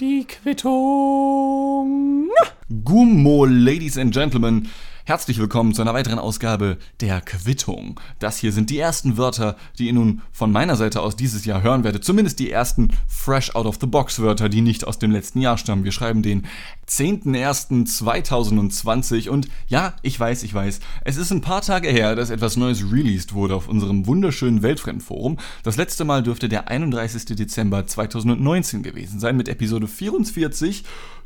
Die Quittung. Gummo, Ladies and Gentlemen. Herzlich willkommen zu einer weiteren Ausgabe der Quittung. Das hier sind die ersten Wörter, die ihr nun von meiner Seite aus dieses Jahr hören werdet. Zumindest die ersten fresh out of the box Wörter, die nicht aus dem letzten Jahr stammen. Wir schreiben den 10.01.2020 und ja, ich weiß, ich weiß, es ist ein paar Tage her, dass etwas Neues released wurde auf unserem wunderschönen Weltfremdforum. Das letzte Mal dürfte der 31. Dezember 2019 gewesen sein mit Episode 44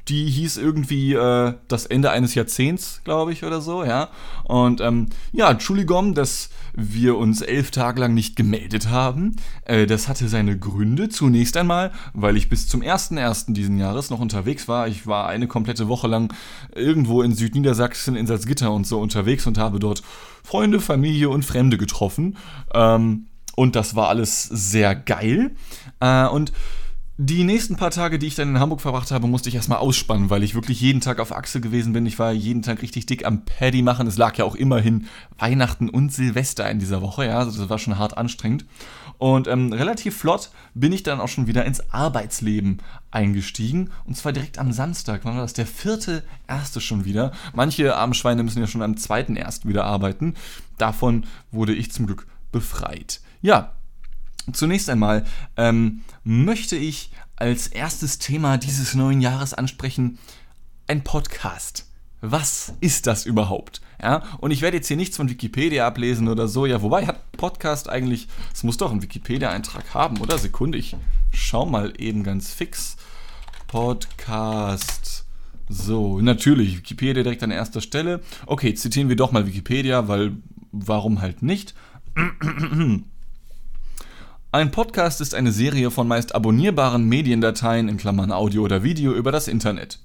die hieß irgendwie äh, das Ende eines Jahrzehnts, glaube ich, oder so, ja. Und ähm, ja, Entschuldigung, dass wir uns elf Tage lang nicht gemeldet haben. Äh, das hatte seine Gründe. Zunächst einmal, weil ich bis zum 1.1. diesen Jahres noch unterwegs war. Ich war eine komplette Woche lang irgendwo in Südniedersachsen, in Salzgitter und so unterwegs und habe dort Freunde, Familie und Fremde getroffen. Ähm, und das war alles sehr geil. Äh, und die nächsten paar Tage, die ich dann in Hamburg verbracht habe, musste ich erstmal ausspannen, weil ich wirklich jeden Tag auf Achse gewesen bin. Ich war jeden Tag richtig dick am Paddy machen. Es lag ja auch immerhin Weihnachten und Silvester in dieser Woche, ja, also das war schon hart anstrengend. Und ähm, relativ flott bin ich dann auch schon wieder ins Arbeitsleben eingestiegen. Und zwar direkt am Samstag. Wann war das? Der vierte erste schon wieder. Manche Armschweine müssen ja schon am zweiten ersten wieder arbeiten. Davon wurde ich zum Glück befreit. Ja, Zunächst einmal ähm, möchte ich als erstes Thema dieses neuen Jahres ansprechen ein Podcast. Was ist das überhaupt? Ja, und ich werde jetzt hier nichts von Wikipedia ablesen oder so. Ja, wobei hat Podcast eigentlich, es muss doch einen Wikipedia-Eintrag haben, oder? Sekunde, ich schau mal eben ganz fix. Podcast. So, natürlich, Wikipedia direkt an erster Stelle. Okay, zitieren wir doch mal Wikipedia, weil warum halt nicht? Ein Podcast ist eine Serie von meist abonnierbaren Mediendateien in Klammern Audio oder Video über das Internet.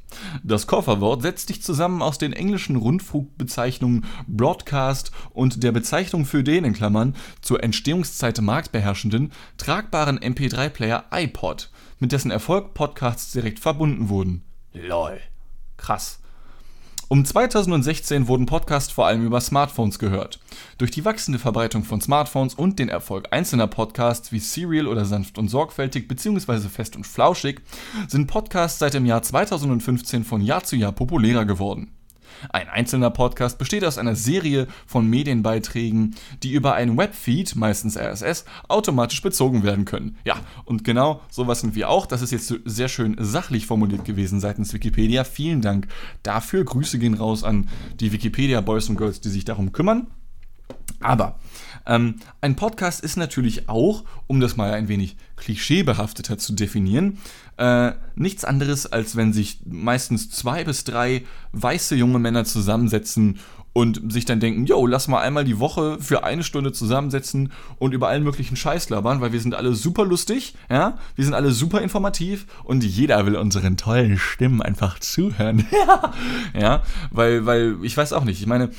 Das Kofferwort setzt sich zusammen aus den englischen Rundfunkbezeichnungen Broadcast und der Bezeichnung für den in Klammern zur Entstehungszeit marktbeherrschenden tragbaren MP3-Player iPod, mit dessen Erfolg Podcasts direkt verbunden wurden. Lol. Krass. Um 2016 wurden Podcasts vor allem über Smartphones gehört. Durch die wachsende Verbreitung von Smartphones und den Erfolg einzelner Podcasts wie Serial oder Sanft und Sorgfältig bzw. Fest und Flauschig sind Podcasts seit dem Jahr 2015 von Jahr zu Jahr populärer geworden. Ein einzelner Podcast besteht aus einer Serie von Medienbeiträgen, die über einen Webfeed, meistens RSS, automatisch bezogen werden können. Ja, und genau sowas sind wir auch. Das ist jetzt sehr schön sachlich formuliert gewesen seitens Wikipedia. Vielen Dank dafür. Grüße gehen raus an die Wikipedia Boys und Girls, die sich darum kümmern. Aber ähm, ein Podcast ist natürlich auch, um das mal ein wenig klischeebehafteter zu definieren, äh, nichts anderes, als wenn sich meistens zwei bis drei weiße junge Männer zusammensetzen und sich dann denken, yo, lass mal einmal die Woche für eine Stunde zusammensetzen und über allen möglichen Scheiß labern, weil wir sind alle super lustig, ja, wir sind alle super informativ und jeder will unseren tollen Stimmen einfach zuhören. ja, weil, weil, ich weiß auch nicht, ich meine,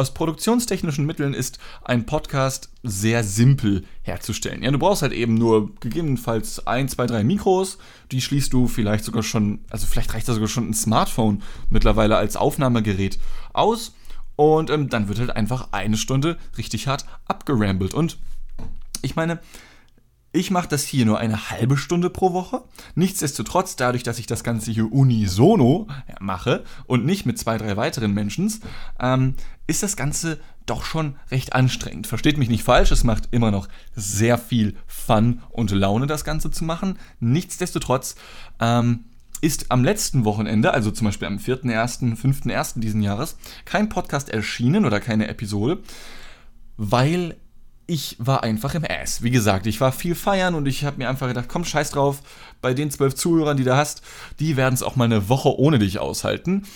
aus produktionstechnischen Mitteln ist ein Podcast sehr simpel herzustellen. Ja, du brauchst halt eben nur gegebenenfalls ein, zwei, drei Mikros, die schließt du vielleicht sogar schon, also vielleicht reicht da sogar schon ein Smartphone mittlerweile als Aufnahmegerät aus. Und ähm, dann wird halt einfach eine Stunde richtig hart abgerambelt. Und ich meine, ich mache das hier nur eine halbe Stunde pro Woche. Nichtsdestotrotz, dadurch, dass ich das Ganze hier unisono mache und nicht mit zwei, drei weiteren Menschen, ähm, ist das Ganze doch schon recht anstrengend. Versteht mich nicht falsch, es macht immer noch sehr viel Fun und Laune, das Ganze zu machen. Nichtsdestotrotz ähm, ist am letzten Wochenende, also zum Beispiel am 4.1., 5.1. diesen Jahres, kein Podcast erschienen oder keine Episode, weil ich war einfach im Ass. Wie gesagt, ich war viel feiern und ich habe mir einfach gedacht, komm, scheiß drauf, bei den zwölf Zuhörern, die du hast, die werden es auch mal eine Woche ohne dich aushalten.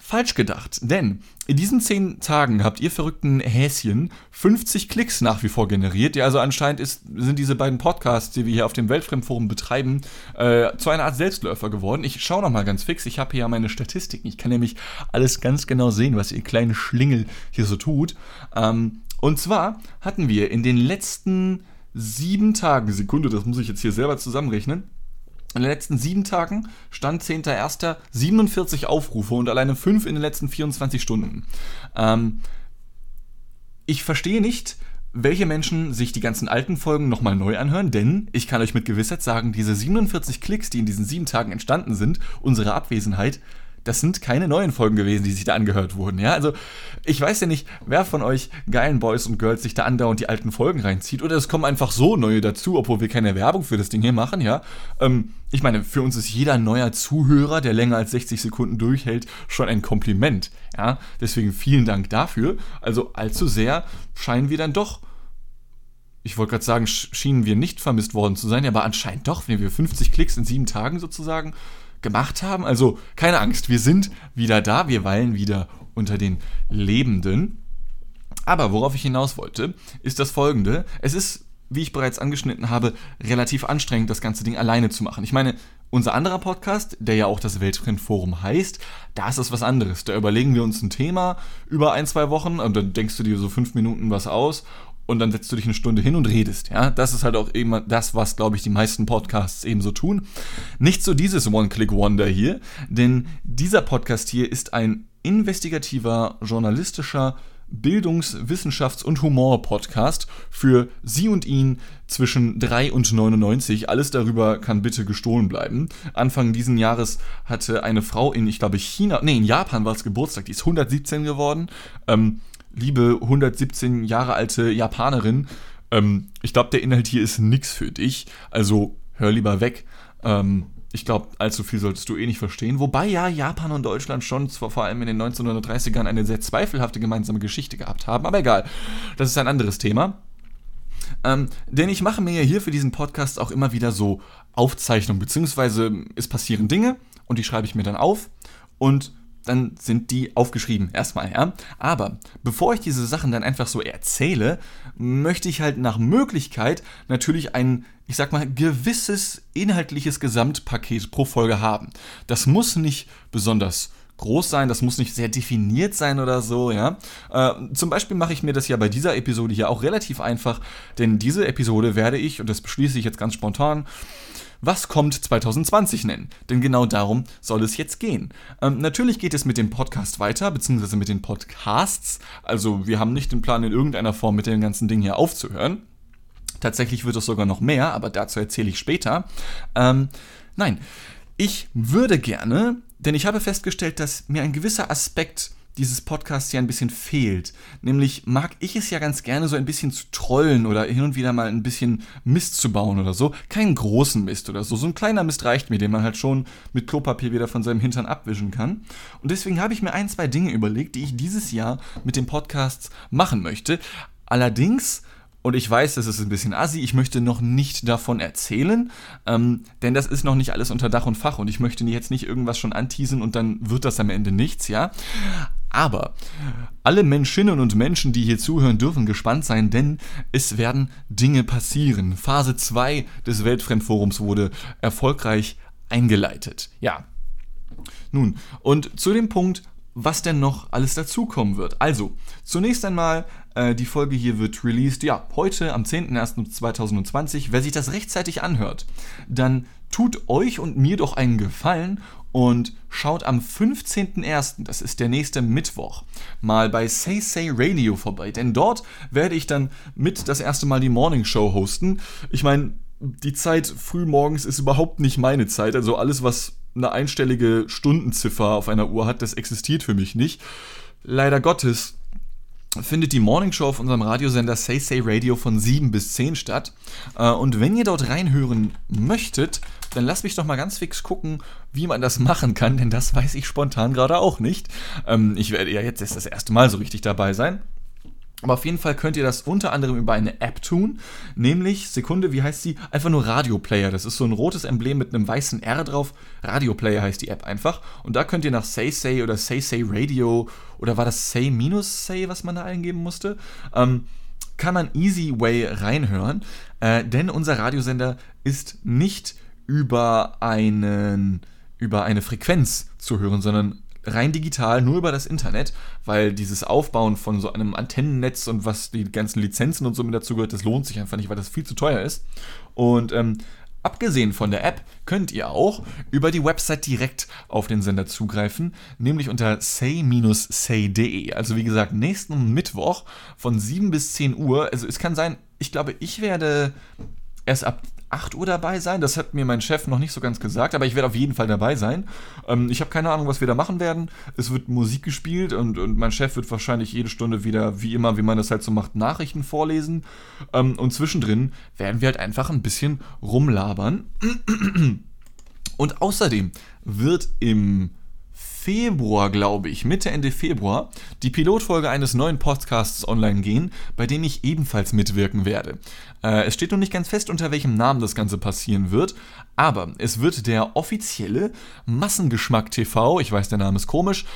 Falsch gedacht, denn in diesen zehn Tagen habt ihr verrückten Häschen 50 Klicks nach wie vor generiert. Ja, also anscheinend ist, sind diese beiden Podcasts, die wir hier auf dem Weltfremdforum betreiben, äh, zu einer Art Selbstläufer geworden. Ich schaue noch mal ganz fix. Ich habe hier ja meine Statistiken. Ich kann nämlich alles ganz genau sehen, was ihr kleinen Schlingel hier so tut. Ähm, und zwar hatten wir in den letzten sieben Tagen, Sekunde, das muss ich jetzt hier selber zusammenrechnen, in den letzten sieben Tagen stand 10.01. 47 Aufrufe und alleine fünf in den letzten 24 Stunden. Ähm, ich verstehe nicht, welche Menschen sich die ganzen alten Folgen nochmal neu anhören, denn ich kann euch mit Gewissheit sagen, diese 47 Klicks, die in diesen sieben Tagen entstanden sind, unsere Abwesenheit, das sind keine neuen Folgen gewesen, die sich da angehört wurden. Ja, also ich weiß ja nicht, wer von euch geilen Boys und Girls sich da andauernd die alten Folgen reinzieht oder es kommen einfach so neue dazu, obwohl wir keine Werbung für das Ding hier machen. Ja, ähm, ich meine, für uns ist jeder neuer Zuhörer, der länger als 60 Sekunden durchhält, schon ein Kompliment. Ja, deswegen vielen Dank dafür. Also allzu sehr scheinen wir dann doch ich wollte gerade sagen, schienen wir nicht vermisst worden zu sein, aber anscheinend doch, wenn wir 50 Klicks in sieben Tagen sozusagen gemacht haben. Also keine Angst, wir sind wieder da, wir weilen wieder unter den Lebenden. Aber worauf ich hinaus wollte, ist das folgende. Es ist, wie ich bereits angeschnitten habe, relativ anstrengend, das ganze Ding alleine zu machen. Ich meine, unser anderer Podcast, der ja auch das Welttrendforum heißt, da ist es was anderes. Da überlegen wir uns ein Thema über ein, zwei Wochen und dann denkst du dir so fünf Minuten was aus und dann setzt du dich eine Stunde hin und redest. Ja, das ist halt auch eben das, was, glaube ich, die meisten Podcasts eben so tun. Nicht so dieses One-Click-Wonder hier, denn dieser Podcast hier ist ein investigativer, journalistischer, Bildungs-, Wissenschafts- und Humor-Podcast für Sie und ihn zwischen 3 und 99. Alles darüber kann bitte gestohlen bleiben. Anfang diesen Jahres hatte eine Frau in, ich glaube, China, nee, in Japan war es Geburtstag, die ist 117 geworden. Ähm, liebe 117 Jahre alte Japanerin, ähm, ich glaube, der Inhalt hier ist nix für dich. Also hör lieber weg. Ähm, ich glaube, allzu viel solltest du eh nicht verstehen. Wobei ja Japan und Deutschland schon zwar vor allem in den 1930ern eine sehr zweifelhafte gemeinsame Geschichte gehabt haben, aber egal. Das ist ein anderes Thema. Ähm, denn ich mache mir ja hier für diesen Podcast auch immer wieder so Aufzeichnungen, beziehungsweise es passieren Dinge und die schreibe ich mir dann auf und dann sind die aufgeschrieben erstmal, ja. Aber bevor ich diese Sachen dann einfach so erzähle, möchte ich halt nach Möglichkeit natürlich ein, ich sag mal, gewisses inhaltliches Gesamtpaket pro Folge haben. Das muss nicht besonders groß sein, das muss nicht sehr definiert sein oder so, ja. Äh, zum Beispiel mache ich mir das ja bei dieser Episode hier auch relativ einfach, denn diese Episode werde ich, und das beschließe ich jetzt ganz spontan, was kommt 2020 nennen. Denn genau darum soll es jetzt gehen. Ähm, natürlich geht es mit dem Podcast weiter, beziehungsweise mit den Podcasts. Also wir haben nicht den Plan, in irgendeiner Form mit dem ganzen Ding hier aufzuhören. Tatsächlich wird es sogar noch mehr, aber dazu erzähle ich später. Ähm, nein, ich würde gerne, denn ich habe festgestellt, dass mir ein gewisser Aspekt dieses Podcasts ja ein bisschen fehlt. Nämlich mag ich es ja ganz gerne so ein bisschen zu trollen oder hin und wieder mal ein bisschen Mist zu bauen oder so. Keinen großen Mist oder so. So ein kleiner Mist reicht mir, den man halt schon mit Klopapier wieder von seinem Hintern abwischen kann. Und deswegen habe ich mir ein, zwei Dinge überlegt, die ich dieses Jahr mit den Podcasts machen möchte. Allerdings und ich weiß, das ist ein bisschen assi, ich möchte noch nicht davon erzählen, ähm, denn das ist noch nicht alles unter Dach und Fach und ich möchte jetzt nicht irgendwas schon anteasen und dann wird das am Ende nichts, ja. Aber alle Menschinnen und Menschen, die hier zuhören, dürfen gespannt sein, denn es werden Dinge passieren. Phase 2 des Weltfremdforums wurde erfolgreich eingeleitet. Ja. Nun, und zu dem Punkt, was denn noch alles dazukommen wird. Also, zunächst einmal, äh, die Folge hier wird released, ja, heute am 10.01.2020. Wer sich das rechtzeitig anhört, dann tut euch und mir doch einen Gefallen und schaut am 15.01., das ist der nächste Mittwoch, mal bei Say Say Radio vorbei, denn dort werde ich dann mit das erste Mal die Morning Show hosten. Ich meine, die Zeit früh morgens ist überhaupt nicht meine Zeit, also alles, was eine einstellige Stundenziffer auf einer Uhr hat, das existiert für mich nicht. Leider Gottes findet die Morning Show auf unserem Radiosender Say Say Radio von 7 bis 10 statt. Äh, und wenn ihr dort reinhören möchtet, dann lasst mich doch mal ganz fix gucken, wie man das machen kann, denn das weiß ich spontan gerade auch nicht. Ähm, ich werde ja jetzt das erste Mal so richtig dabei sein. Aber auf jeden Fall könnt ihr das unter anderem über eine App tun, nämlich, Sekunde, wie heißt sie? Einfach nur Radio Player. Das ist so ein rotes Emblem mit einem weißen R drauf. Radio Player heißt die App einfach. Und da könnt ihr nach Say Say oder Say Say Radio oder war das Say minus Say, was man da eingeben musste? Ähm, kann man easy way reinhören, äh, denn unser Radiosender ist nicht über einen über eine Frequenz zu hören, sondern rein digital, nur über das Internet, weil dieses Aufbauen von so einem Antennennetz und was die ganzen Lizenzen und so mit dazu gehört, das lohnt sich einfach nicht, weil das viel zu teuer ist. Und ähm, Abgesehen von der App könnt ihr auch über die Website direkt auf den Sender zugreifen, nämlich unter say-say.de. Also wie gesagt, nächsten Mittwoch von 7 bis 10 Uhr. Also es kann sein, ich glaube, ich werde erst ab 8 Uhr dabei sein. Das hat mir mein Chef noch nicht so ganz gesagt, aber ich werde auf jeden Fall dabei sein. Ähm, ich habe keine Ahnung, was wir da machen werden. Es wird Musik gespielt und, und mein Chef wird wahrscheinlich jede Stunde wieder, wie immer, wie man das halt so macht, Nachrichten vorlesen. Ähm, und zwischendrin werden wir halt einfach ein bisschen rumlabern. Und außerdem wird im Februar, glaube ich, Mitte, Ende Februar, die Pilotfolge eines neuen Podcasts online gehen, bei dem ich ebenfalls mitwirken werde. Äh, es steht noch nicht ganz fest, unter welchem Namen das Ganze passieren wird, aber es wird der offizielle Massengeschmack TV, ich weiß, der Name ist komisch,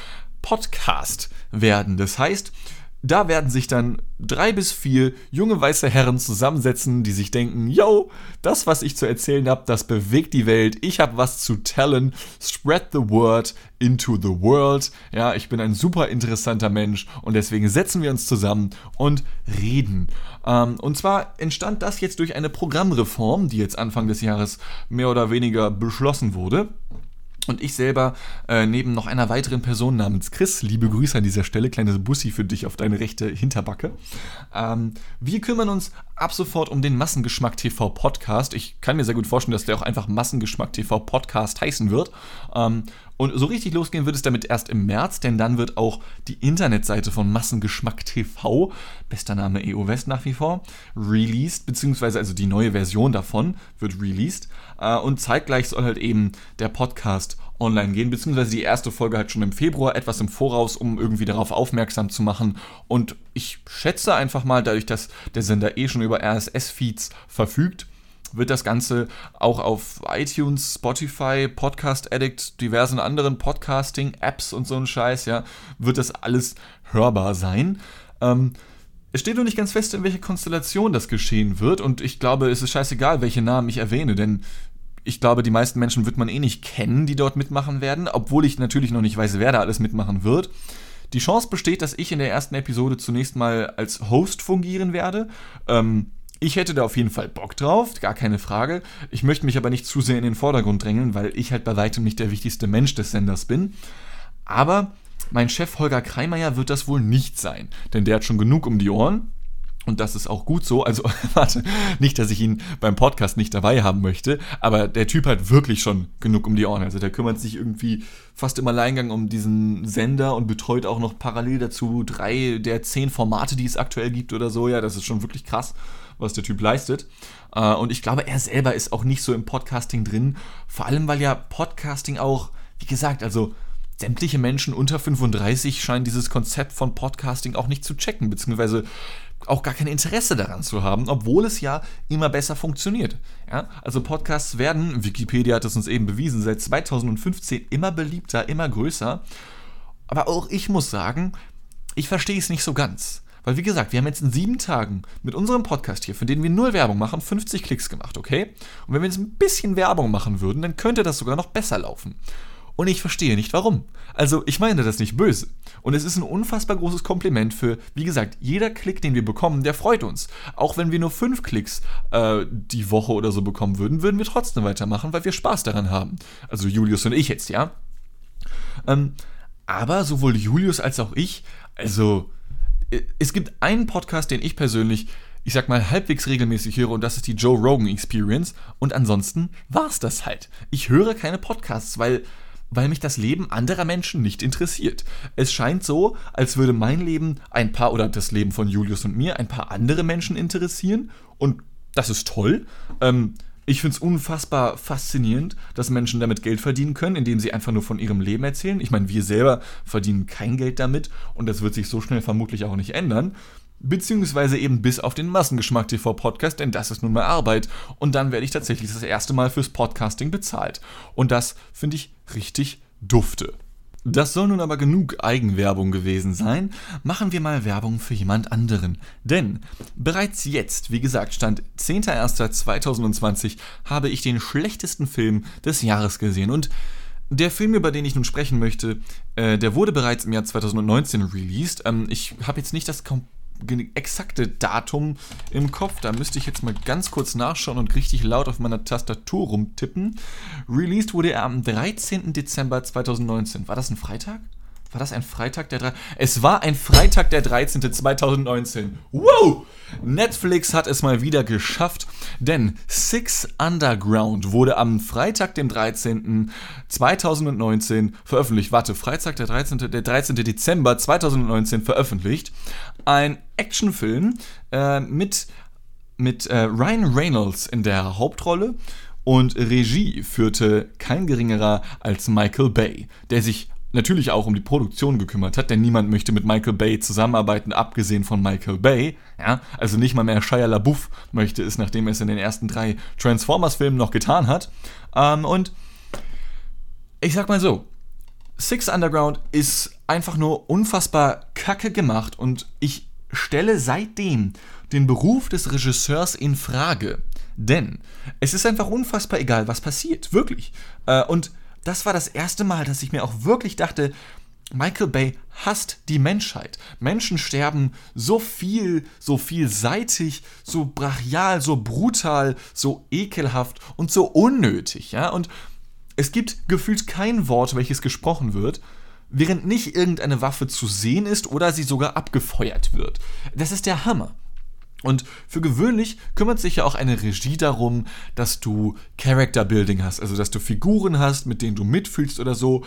Podcast werden. Das heißt, da werden sich dann drei bis vier junge weiße Herren zusammensetzen, die sich denken, yo, das, was ich zu erzählen habe, das bewegt die Welt, ich habe was zu tellen, spread the word into the world. Ja, ich bin ein super interessanter Mensch und deswegen setzen wir uns zusammen und reden. Ähm, und zwar entstand das jetzt durch eine Programmreform, die jetzt Anfang des Jahres mehr oder weniger beschlossen wurde. Und ich selber, äh, neben noch einer weiteren Person namens Chris, liebe Grüße an dieser Stelle, kleines Bussi für dich auf deine rechte Hinterbacke. Ähm, wir kümmern uns ab sofort um den Massengeschmack TV Podcast. Ich kann mir sehr gut vorstellen, dass der auch einfach Massengeschmack TV Podcast heißen wird. Ähm, und so richtig losgehen wird es damit erst im März, denn dann wird auch die Internetseite von Massengeschmack TV, bester Name EO West nach wie vor, released, beziehungsweise also die neue Version davon wird released. Äh, und zeitgleich soll halt eben der Podcast online gehen, beziehungsweise die erste Folge halt schon im Februar, etwas im Voraus, um irgendwie darauf aufmerksam zu machen. Und ich schätze einfach mal, dadurch, dass der Sender eh schon über RSS-Feeds verfügt, wird das Ganze auch auf iTunes, Spotify, Podcast Addict, diversen anderen Podcasting-Apps und so ein Scheiß, ja, wird das alles hörbar sein. Ähm, es steht noch nicht ganz fest, in welcher Konstellation das geschehen wird, und ich glaube, es ist scheißegal, welche Namen ich erwähne, denn ich glaube, die meisten Menschen wird man eh nicht kennen, die dort mitmachen werden, obwohl ich natürlich noch nicht weiß, wer da alles mitmachen wird. Die Chance besteht, dass ich in der ersten Episode zunächst mal als Host fungieren werde. Ähm, ich hätte da auf jeden Fall Bock drauf, gar keine Frage. Ich möchte mich aber nicht zu sehr in den Vordergrund drängeln, weil ich halt bei weitem nicht der wichtigste Mensch des Senders bin. Aber mein Chef Holger Kreimeier wird das wohl nicht sein, denn der hat schon genug um die Ohren. Und das ist auch gut so. Also, warte, nicht, dass ich ihn beim Podcast nicht dabei haben möchte, aber der Typ hat wirklich schon genug um die Ohren. Also, der kümmert sich irgendwie fast im Alleingang um diesen Sender und betreut auch noch parallel dazu drei der zehn Formate, die es aktuell gibt oder so. Ja, das ist schon wirklich krass was der Typ leistet. Äh, und ich glaube, er selber ist auch nicht so im Podcasting drin. Vor allem, weil ja Podcasting auch, wie gesagt, also sämtliche Menschen unter 35 scheinen dieses Konzept von Podcasting auch nicht zu checken, beziehungsweise auch gar kein Interesse daran zu haben, obwohl es ja immer besser funktioniert. Ja? Also Podcasts werden, Wikipedia hat es uns eben bewiesen, seit 2015 immer beliebter, immer größer. Aber auch ich muss sagen, ich verstehe es nicht so ganz. Weil, wie gesagt, wir haben jetzt in sieben Tagen mit unserem Podcast hier, für den wir null Werbung machen, 50 Klicks gemacht, okay? Und wenn wir jetzt ein bisschen Werbung machen würden, dann könnte das sogar noch besser laufen. Und ich verstehe nicht warum. Also, ich meine das nicht böse. Und es ist ein unfassbar großes Kompliment für, wie gesagt, jeder Klick, den wir bekommen, der freut uns. Auch wenn wir nur fünf Klicks äh, die Woche oder so bekommen würden, würden wir trotzdem weitermachen, weil wir Spaß daran haben. Also Julius und ich jetzt, ja. Ähm, aber sowohl Julius als auch ich, also es gibt einen Podcast, den ich persönlich, ich sag mal, halbwegs regelmäßig höre und das ist die Joe Rogan Experience. Und ansonsten war's das halt. Ich höre keine Podcasts, weil, weil mich das Leben anderer Menschen nicht interessiert. Es scheint so, als würde mein Leben ein paar oder das Leben von Julius und mir ein paar andere Menschen interessieren und das ist toll. Ähm, ich finde es unfassbar faszinierend, dass Menschen damit Geld verdienen können, indem sie einfach nur von ihrem Leben erzählen. Ich meine, wir selber verdienen kein Geld damit und das wird sich so schnell vermutlich auch nicht ändern. Beziehungsweise eben bis auf den Massengeschmack TV Podcast, denn das ist nun mal Arbeit. Und dann werde ich tatsächlich das erste Mal fürs Podcasting bezahlt. Und das finde ich richtig dufte. Das soll nun aber genug Eigenwerbung gewesen sein. Machen wir mal Werbung für jemand anderen. Denn bereits jetzt, wie gesagt, stand 10.01.2020, habe ich den schlechtesten Film des Jahres gesehen. Und der Film, über den ich nun sprechen möchte, äh, der wurde bereits im Jahr 2019 released. Ähm, ich habe jetzt nicht das exakte Datum im Kopf. Da müsste ich jetzt mal ganz kurz nachschauen und richtig laut auf meiner Tastatur rumtippen. Released wurde er am 13. Dezember 2019. War das ein Freitag? War das ein Freitag der 13. Es war ein Freitag der 13. 2019. Wow! Netflix hat es mal wieder geschafft, denn Six Underground wurde am Freitag, dem 13. 2019 veröffentlicht. Warte, Freitag, der 13. Der 13. Dezember 2019 veröffentlicht. Ein Actionfilm äh, mit, mit äh, Ryan Reynolds in der Hauptrolle und Regie führte kein geringerer als Michael Bay, der sich natürlich auch um die Produktion gekümmert hat, denn niemand möchte mit Michael Bay zusammenarbeiten, abgesehen von Michael Bay. Ja, also nicht mal mehr Shia LaBeouf möchte es, nachdem er es in den ersten drei Transformers-Filmen noch getan hat. Ähm, und ich sag mal so, Six Underground ist einfach nur unfassbar kacke gemacht und ich stelle seitdem den Beruf des Regisseurs in Frage. Denn es ist einfach unfassbar egal, was passiert. Wirklich. Äh, und das war das erste Mal, dass ich mir auch wirklich dachte, Michael Bay hasst die Menschheit. Menschen sterben so viel, so vielseitig, so brachial, so brutal, so ekelhaft und so unnötig, ja? Und es gibt gefühlt kein Wort, welches gesprochen wird, während nicht irgendeine Waffe zu sehen ist oder sie sogar abgefeuert wird. Das ist der Hammer. Und für gewöhnlich kümmert sich ja auch eine Regie darum, dass du Character Building hast, also dass du Figuren hast, mit denen du mitfühlst oder so.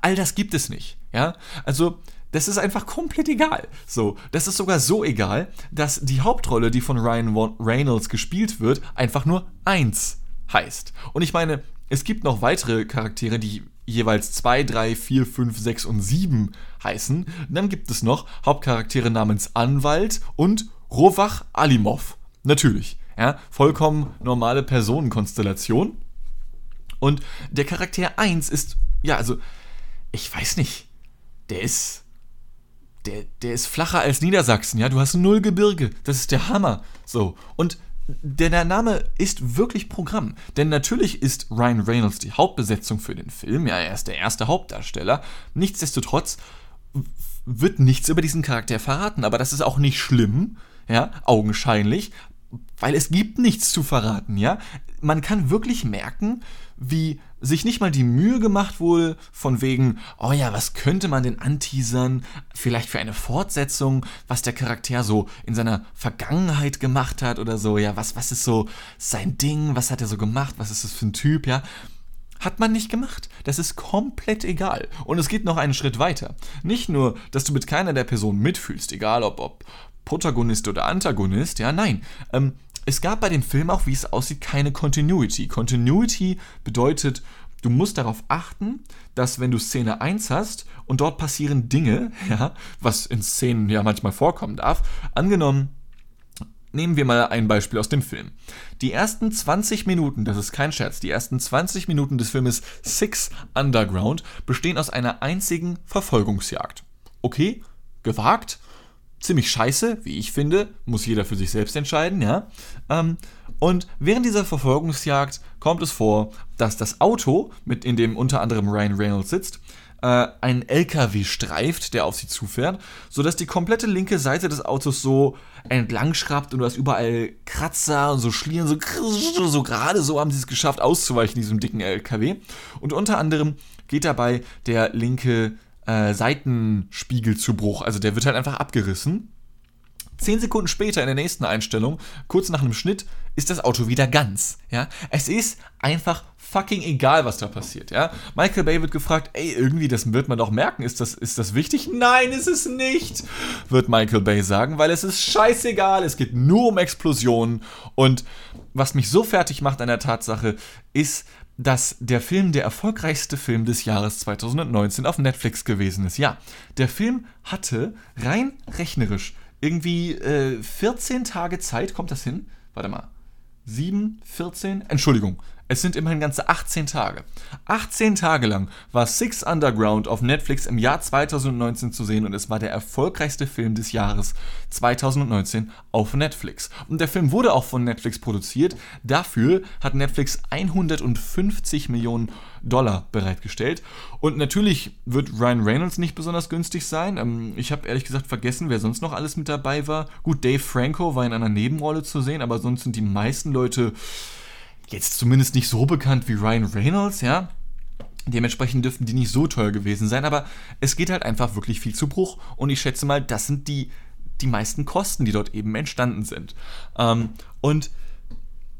All das gibt es nicht, ja? Also das ist einfach komplett egal. So, das ist sogar so egal, dass die Hauptrolle, die von Ryan Reynolds gespielt wird, einfach nur eins heißt. Und ich meine, es gibt noch weitere Charaktere, die jeweils 2, 3, 4, 5, 6 und 7 heißen. Dann gibt es noch Hauptcharaktere namens Anwalt und Rovach Alimov. Natürlich. Ja, vollkommen normale Personenkonstellation. Und der Charakter 1 ist, ja, also, ich weiß nicht, der ist, der, der ist flacher als Niedersachsen, ja, du hast null Gebirge, das ist der Hammer, so. Und der, der Name ist wirklich Programm, denn natürlich ist Ryan Reynolds die Hauptbesetzung für den Film, ja, er ist der erste Hauptdarsteller, nichtsdestotrotz wird nichts über diesen Charakter verraten, aber das ist auch nicht schlimm, ja, augenscheinlich, weil es gibt nichts zu verraten, ja. Man kann wirklich merken, wie sich nicht mal die Mühe gemacht wurde, von wegen, oh ja, was könnte man denn anteasern, vielleicht für eine Fortsetzung, was der Charakter so in seiner Vergangenheit gemacht hat oder so, ja, was, was ist so sein Ding, was hat er so gemacht, was ist das für ein Typ, ja. Hat man nicht gemacht. Das ist komplett egal. Und es geht noch einen Schritt weiter. Nicht nur, dass du mit keiner der Personen mitfühlst, egal ob, ob Protagonist oder Antagonist, ja, nein. Ähm, es gab bei dem Film auch, wie es aussieht, keine Continuity. Continuity bedeutet, du musst darauf achten, dass wenn du Szene 1 hast und dort passieren Dinge, ja, was in Szenen ja manchmal vorkommen darf, angenommen, nehmen wir mal ein Beispiel aus dem Film. Die ersten 20 Minuten, das ist kein Scherz, die ersten 20 Minuten des Filmes Six Underground bestehen aus einer einzigen Verfolgungsjagd. Okay, gewagt, ziemlich scheiße, wie ich finde, muss jeder für sich selbst entscheiden, ja. Ähm, und während dieser Verfolgungsjagd kommt es vor, dass das Auto, mit in dem unter anderem Ryan Reynolds sitzt, äh, einen LKW streift, der auf sie zufährt, sodass die komplette linke Seite des Autos so entlang schraubt und du hast überall Kratzer und so Schlieren, so, so gerade so haben sie es geschafft, auszuweichen, diesem dicken LKW. Und unter anderem geht dabei der linke äh, Seitenspiegel zu Bruch. Also der wird halt einfach abgerissen. Zehn Sekunden später in der nächsten Einstellung, kurz nach einem Schnitt, ist das Auto wieder ganz. Ja, es ist einfach fucking egal, was da passiert. Ja, Michael Bay wird gefragt, ey, irgendwie, das wird man doch merken. Ist das, ist das wichtig? Nein, ist es nicht, wird Michael Bay sagen, weil es ist scheißegal. Es geht nur um Explosionen. Und was mich so fertig macht an der Tatsache, ist, dass der Film der erfolgreichste Film des Jahres 2019 auf Netflix gewesen ist. Ja, der Film hatte rein rechnerisch irgendwie äh, 14 Tage Zeit, kommt das hin? Warte mal. 7, 14, Entschuldigung. Es sind immerhin ganze 18 Tage. 18 Tage lang war Six Underground auf Netflix im Jahr 2019 zu sehen und es war der erfolgreichste Film des Jahres 2019 auf Netflix. Und der Film wurde auch von Netflix produziert. Dafür hat Netflix 150 Millionen Dollar bereitgestellt. Und natürlich wird Ryan Reynolds nicht besonders günstig sein. Ähm, ich habe ehrlich gesagt vergessen, wer sonst noch alles mit dabei war. Gut, Dave Franco war in einer Nebenrolle zu sehen, aber sonst sind die meisten Leute jetzt zumindest nicht so bekannt wie Ryan Reynolds, ja. Dementsprechend dürften die nicht so teuer gewesen sein, aber es geht halt einfach wirklich viel zu Bruch. Und ich schätze mal, das sind die, die meisten Kosten, die dort eben entstanden sind. Ähm, und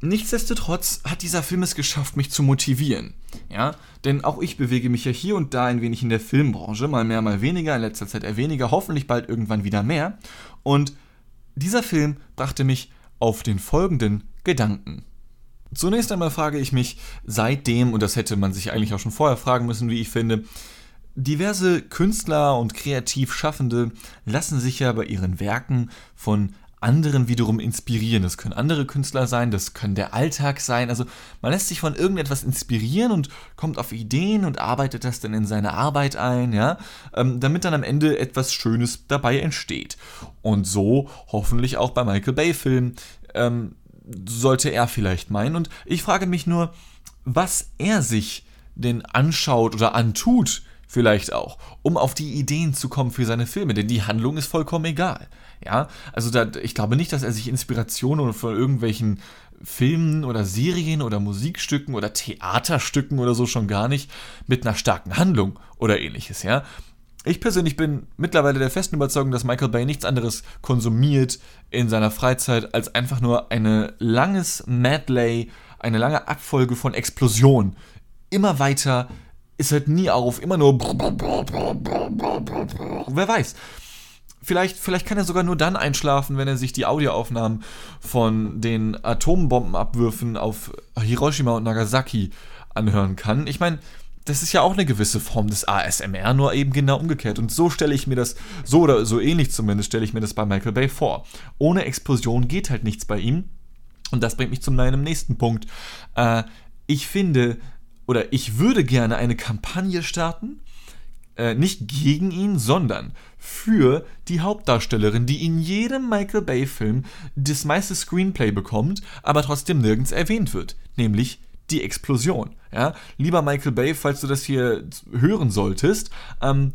nichtsdestotrotz hat dieser Film es geschafft, mich zu motivieren. Ja, denn auch ich bewege mich ja hier und da ein wenig in der Filmbranche, mal mehr, mal weniger, in letzter Zeit eher weniger, hoffentlich bald irgendwann wieder mehr. Und dieser Film brachte mich auf den folgenden Gedanken. Zunächst einmal frage ich mich seitdem, und das hätte man sich eigentlich auch schon vorher fragen müssen, wie ich finde, diverse Künstler und kreativ Schaffende lassen sich ja bei ihren Werken von anderen wiederum inspirieren. Das können andere Künstler sein, das kann der Alltag sein. Also man lässt sich von irgendetwas inspirieren und kommt auf Ideen und arbeitet das dann in seine Arbeit ein, ja, ähm, damit dann am Ende etwas Schönes dabei entsteht. Und so hoffentlich auch bei Michael Bay-Filmen. Ähm, sollte er vielleicht meinen. Und ich frage mich nur, was er sich denn anschaut oder antut, vielleicht auch, um auf die Ideen zu kommen für seine Filme, denn die Handlung ist vollkommen egal. Ja, also da, ich glaube nicht, dass er sich Inspirationen von irgendwelchen Filmen oder Serien oder Musikstücken oder Theaterstücken oder so schon gar nicht mit einer starken Handlung oder ähnliches, ja. Ich persönlich bin mittlerweile der festen Überzeugung, dass Michael Bay nichts anderes konsumiert in seiner Freizeit als einfach nur ein langes Medley, eine lange Abfolge von Explosionen. Immer weiter, ist halt nie auf, immer nur. Wer weiß. Vielleicht, vielleicht kann er sogar nur dann einschlafen, wenn er sich die Audioaufnahmen von den Atombombenabwürfen auf Hiroshima und Nagasaki anhören kann. Ich meine, das ist ja auch eine gewisse Form des ASMR, nur eben genau umgekehrt. Und so stelle ich mir das, so oder so ähnlich zumindest, stelle ich mir das bei Michael Bay vor. Ohne Explosion geht halt nichts bei ihm. Und das bringt mich zu meinem nächsten Punkt. Äh, ich finde, oder ich würde gerne eine Kampagne starten, äh, nicht gegen ihn, sondern für die Hauptdarstellerin, die in jedem Michael Bay-Film das meiste Screenplay bekommt, aber trotzdem nirgends erwähnt wird, nämlich die Explosion. Ja? Lieber Michael Bay, falls du das hier hören solltest, ähm,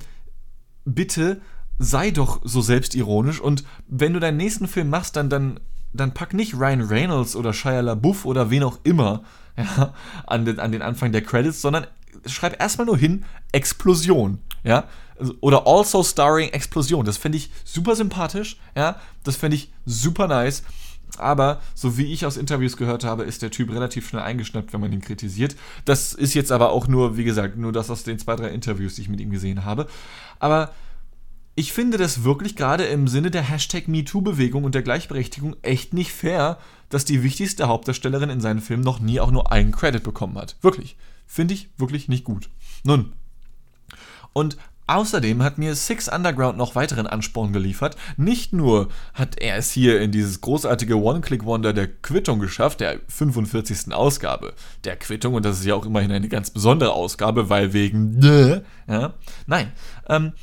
bitte sei doch so selbstironisch und wenn du deinen nächsten Film machst, dann, dann, dann pack nicht Ryan Reynolds oder Shia LaBeouf oder wen auch immer ja, an, den, an den Anfang der Credits, sondern schreib erstmal nur hin Explosion. Ja, also, oder also starring Explosion. Das fände ich super sympathisch. Ja, das fände ich super nice. Aber so wie ich aus Interviews gehört habe, ist der Typ relativ schnell eingeschnappt, wenn man ihn kritisiert. Das ist jetzt aber auch nur, wie gesagt, nur das aus den zwei, drei Interviews, die ich mit ihm gesehen habe. Aber ich finde das wirklich gerade im Sinne der Hashtag MeToo-Bewegung und der Gleichberechtigung echt nicht fair, dass die wichtigste Hauptdarstellerin in seinen Filmen noch nie auch nur einen Credit bekommen hat. Wirklich. Finde ich wirklich nicht gut. Nun. Und Außerdem hat mir Six Underground noch weiteren Ansporn geliefert. Nicht nur hat er es hier in dieses großartige One-Click-Wonder der Quittung geschafft, der 45. Ausgabe der Quittung, und das ist ja auch immerhin eine ganz besondere Ausgabe, weil wegen ja, nein, ähm,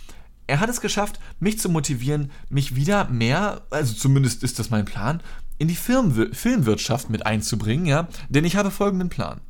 er hat es geschafft, mich zu motivieren, mich wieder mehr, also zumindest ist das mein Plan, in die Film Filmwirtschaft mit einzubringen, ja, denn ich habe folgenden Plan.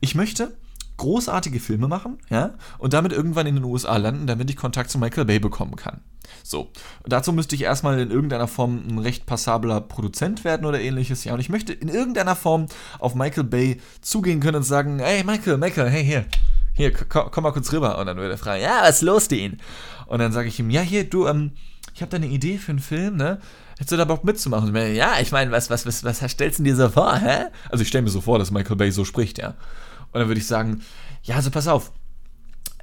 Ich möchte großartige Filme machen, ja, und damit irgendwann in den USA landen, damit ich Kontakt zu Michael Bay bekommen kann. So, dazu müsste ich erstmal in irgendeiner Form ein recht passabler Produzent werden oder ähnliches, ja, und ich möchte in irgendeiner Form auf Michael Bay zugehen können und sagen, hey Michael, Michael, hey hier, hier, komm, mal kurz rüber. Und dann würde er fragen, ja, was ist los, Dean? Und dann sage ich ihm, ja, hier, du, ähm, ich habe da eine Idee für einen Film, ne? Hättest du da Bock mitzumachen? Ja, ich meine, was, was, was, was stellst du dir so vor, hä? Also ich stelle mir so vor, dass Michael Bay so spricht, ja. Und dann würde ich sagen, ja, also pass auf.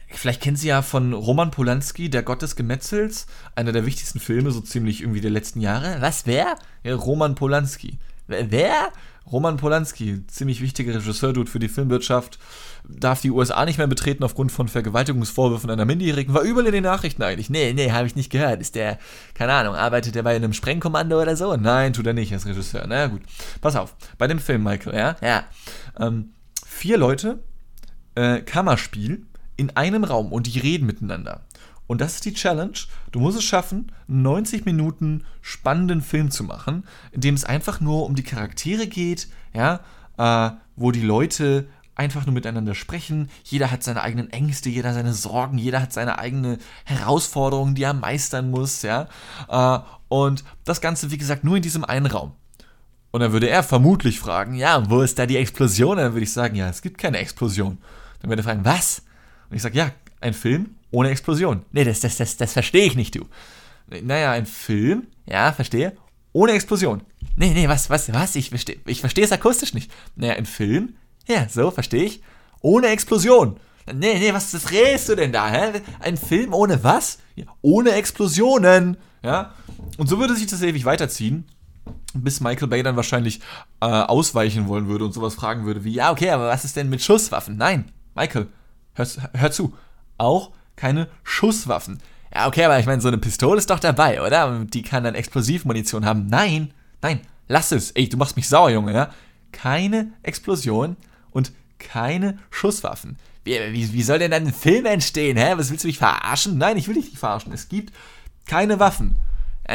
Vielleicht kennen Sie ja von Roman Polanski, Der Gott des Gemetzels, einer der wichtigsten Filme, so ziemlich irgendwie der letzten Jahre. Was, wer? Ja, Roman Polanski. Wer? Roman Polanski, ziemlich wichtiger Regisseur-Dude für die Filmwirtschaft, darf die USA nicht mehr betreten aufgrund von Vergewaltigungsvorwürfen einer Minderjährigen. War überall in den Nachrichten eigentlich. Nee, nee, habe ich nicht gehört. Ist der, keine Ahnung, arbeitet der bei einem Sprengkommando oder so? Nein, tut er nicht als Regisseur. Na gut, pass auf. Bei dem Film, Michael, ja? Ja. Ähm, vier Leute, äh, Kammerspiel, in einem Raum und die reden miteinander. Und das ist die Challenge. Du musst es schaffen, 90 Minuten spannenden Film zu machen, in dem es einfach nur um die Charaktere geht, ja, äh, wo die Leute einfach nur miteinander sprechen. Jeder hat seine eigenen Ängste, jeder seine Sorgen, jeder hat seine eigene Herausforderungen, die er meistern muss, ja. Äh, und das Ganze, wie gesagt, nur in diesem einen Raum. Und dann würde er vermutlich fragen, ja, wo ist da die Explosion? Und dann würde ich sagen, ja, es gibt keine Explosion. Dann würde er fragen, was? Und ich sage, ja, ein Film ohne Explosion. Nee, das, das, das, das verstehe ich nicht, du. Naja, ein Film, ja, verstehe, ohne Explosion. Nee, nee, was, was, was? Ich verstehe ich versteh es akustisch nicht. Naja, ein Film, ja, so, verstehe ich, ohne Explosion. Nee, nee, was, redest du denn da, hä? Ein Film ohne was? Ja, ohne Explosionen, ja. Und so würde sich das ewig weiterziehen bis Michael Bay dann wahrscheinlich äh, ausweichen wollen würde und sowas fragen würde wie, ja, okay, aber was ist denn mit Schusswaffen? Nein, Michael, hör, hör zu, auch keine Schusswaffen. Ja, okay, aber ich meine, so eine Pistole ist doch dabei, oder? Die kann dann Explosivmunition haben. Nein, nein, lass es. Ey, du machst mich sauer, Junge, ja? Keine Explosion und keine Schusswaffen. Wie, wie, wie soll denn dann ein Film entstehen, hä? Was willst du mich verarschen? Nein, ich will dich nicht verarschen. Es gibt keine Waffen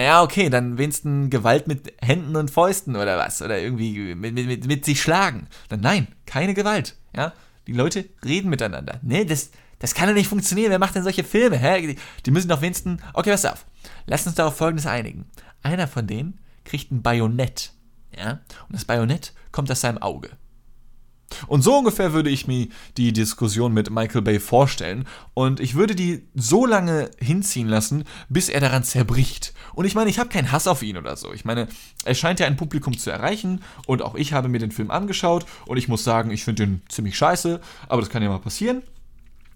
ja, okay, dann wenigstens Gewalt mit Händen und Fäusten oder was. Oder irgendwie mit, mit, mit sich schlagen. Dann nein, keine Gewalt. Ja, die Leute reden miteinander. Nee, das, das kann doch nicht funktionieren. Wer macht denn solche Filme? Hä? Die, die müssen doch wenigstens. Okay, pass auf. Lass uns darauf Folgendes einigen. Einer von denen kriegt ein Bajonett. Ja? Und das Bajonett kommt aus seinem Auge. Und so ungefähr würde ich mir die Diskussion mit Michael Bay vorstellen. Und ich würde die so lange hinziehen lassen, bis er daran zerbricht. Und ich meine, ich habe keinen Hass auf ihn oder so. Ich meine, er scheint ja ein Publikum zu erreichen. Und auch ich habe mir den Film angeschaut. Und ich muss sagen, ich finde den ziemlich scheiße. Aber das kann ja mal passieren.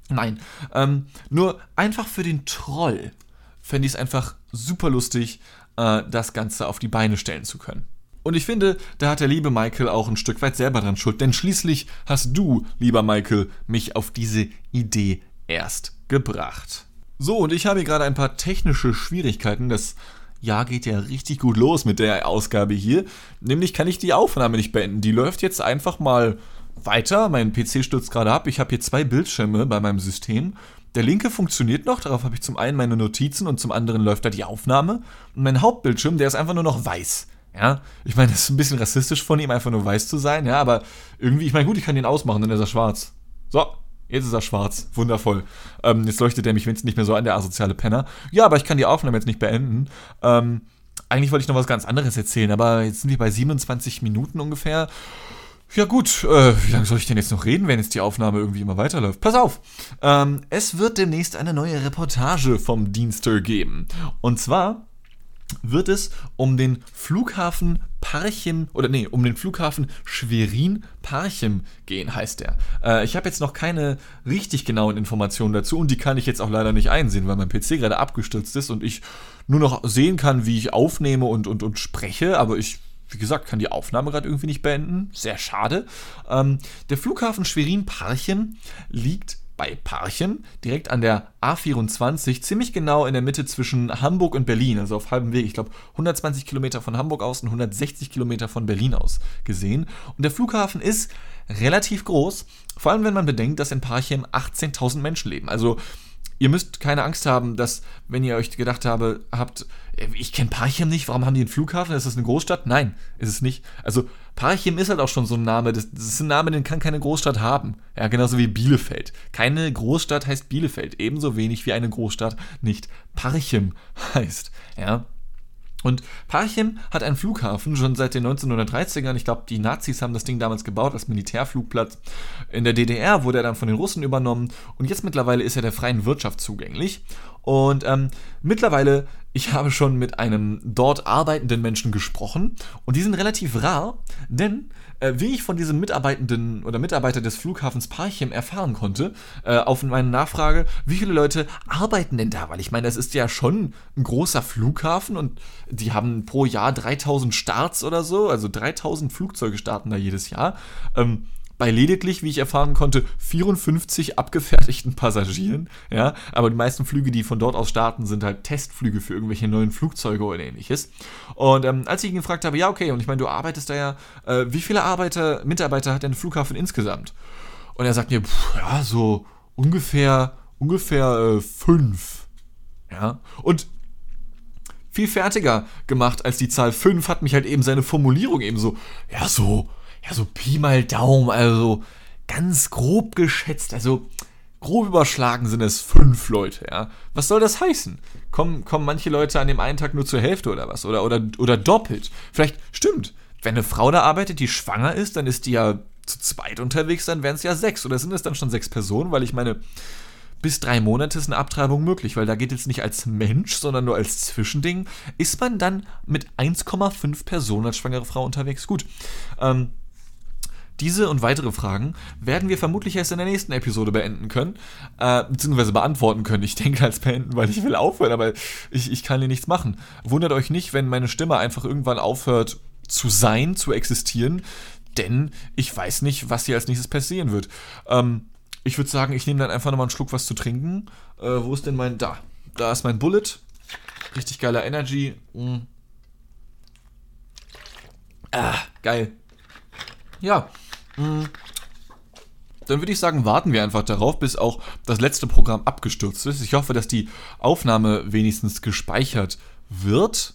Nein, ähm, nur einfach für den Troll fände ich es einfach super lustig, äh, das Ganze auf die Beine stellen zu können. Und ich finde, da hat der liebe Michael auch ein Stück weit selber dran schuld, denn schließlich hast du, lieber Michael, mich auf diese Idee erst gebracht. So, und ich habe hier gerade ein paar technische Schwierigkeiten. Das Jahr geht ja richtig gut los mit der Ausgabe hier. Nämlich kann ich die Aufnahme nicht beenden. Die läuft jetzt einfach mal weiter. Mein PC stürzt gerade ab. Ich habe hier zwei Bildschirme bei meinem System. Der linke funktioniert noch, darauf habe ich zum einen meine Notizen und zum anderen läuft da die Aufnahme. Und mein Hauptbildschirm, der ist einfach nur noch weiß. Ja, ich meine, das ist ein bisschen rassistisch von ihm, einfach nur weiß zu sein, ja, aber irgendwie, ich meine, gut, ich kann den ausmachen, dann ist er schwarz. So, jetzt ist er schwarz. Wundervoll. Ähm, jetzt leuchtet er mich wenigstens nicht mehr so an, der asoziale Penner. Ja, aber ich kann die Aufnahme jetzt nicht beenden. Ähm, eigentlich wollte ich noch was ganz anderes erzählen, aber jetzt sind wir bei 27 Minuten ungefähr. Ja gut, äh, wie lange soll ich denn jetzt noch reden, wenn jetzt die Aufnahme irgendwie immer weiterläuft? Pass auf, ähm, es wird demnächst eine neue Reportage vom Dienster geben. Und zwar wird es um den Flughafen Parchim, oder nee, um den Flughafen Schwerin-Parchim gehen, heißt der. Äh, ich habe jetzt noch keine richtig genauen Informationen dazu und die kann ich jetzt auch leider nicht einsehen, weil mein PC gerade abgestürzt ist und ich nur noch sehen kann, wie ich aufnehme und, und, und spreche, aber ich wie gesagt, kann die Aufnahme gerade irgendwie nicht beenden. Sehr schade. Ähm, der Flughafen Schwerin-Parchim liegt bei Parchim, direkt an der A24, ziemlich genau in der Mitte zwischen Hamburg und Berlin, also auf halbem Weg. Ich glaube, 120 Kilometer von Hamburg aus und 160 Kilometer von Berlin aus gesehen. Und der Flughafen ist relativ groß, vor allem wenn man bedenkt, dass in Parchim 18.000 Menschen leben. Also ihr müsst keine Angst haben, dass, wenn ihr euch gedacht habe, habt, ich kenne Parchim nicht, warum haben die einen Flughafen? Ist das eine Großstadt? Nein, ist es nicht. Also Parchim ist halt auch schon so ein Name, das, das ist ein Name, den kann keine Großstadt haben. Ja, genauso wie Bielefeld. Keine Großstadt heißt Bielefeld, ebenso wenig wie eine Großstadt nicht Parchim heißt. Ja, und Parchim hat einen Flughafen schon seit den 1930ern. Ich glaube, die Nazis haben das Ding damals gebaut als Militärflugplatz. In der DDR wurde er dann von den Russen übernommen und jetzt mittlerweile ist er der freien Wirtschaft zugänglich. Und ähm, mittlerweile, ich habe schon mit einem dort arbeitenden Menschen gesprochen und die sind relativ rar, denn äh, wie ich von diesem Mitarbeitenden oder Mitarbeiter des Flughafens Parchim erfahren konnte, äh, auf meine Nachfrage, wie viele Leute arbeiten denn da? Weil ich meine, das ist ja schon ein großer Flughafen und die haben pro Jahr 3000 Starts oder so, also 3000 Flugzeuge starten da jedes Jahr. Ähm, bei lediglich, wie ich erfahren konnte, 54 abgefertigten Passagieren. Ja, aber die meisten Flüge, die von dort aus starten, sind halt Testflüge für irgendwelche neuen Flugzeuge oder ähnliches. Und ähm, als ich ihn gefragt habe, ja, okay, und ich meine, du arbeitest da ja, äh, wie viele Arbeiter, Mitarbeiter hat der Flughafen insgesamt? Und er sagt mir, pff, ja, so ungefähr, ungefähr äh, fünf. Ja, und viel fertiger gemacht als die Zahl 5 hat mich halt eben seine Formulierung eben so, ja, so ja, so Pi mal Daumen, also ganz grob geschätzt, also grob überschlagen sind es fünf Leute, ja. Was soll das heißen? Kommen, kommen manche Leute an dem einen Tag nur zur Hälfte oder was? Oder, oder, oder doppelt? Vielleicht, stimmt, wenn eine Frau da arbeitet, die schwanger ist, dann ist die ja zu zweit unterwegs, dann wären es ja sechs. Oder sind es dann schon sechs Personen? Weil ich meine, bis drei Monate ist eine Abtreibung möglich, weil da geht es nicht als Mensch, sondern nur als Zwischending. Ist man dann mit 1,5 Personen als schwangere Frau unterwegs? Gut. Ähm, diese und weitere Fragen werden wir vermutlich erst in der nächsten Episode beenden können, äh, beziehungsweise beantworten können. Ich denke als beenden, weil ich will aufhören, aber ich, ich kann hier nichts machen. Wundert euch nicht, wenn meine Stimme einfach irgendwann aufhört zu sein, zu existieren, denn ich weiß nicht, was hier als nächstes passieren wird. Ähm, ich würde sagen, ich nehme dann einfach nochmal einen Schluck was zu trinken. Äh, wo ist denn mein. Da. Da ist mein Bullet. Richtig geiler Energy. Mm. Ah, geil. Ja. Mhm. Dann würde ich sagen, warten wir einfach darauf, bis auch das letzte Programm abgestürzt ist. Ich hoffe, dass die Aufnahme wenigstens gespeichert wird.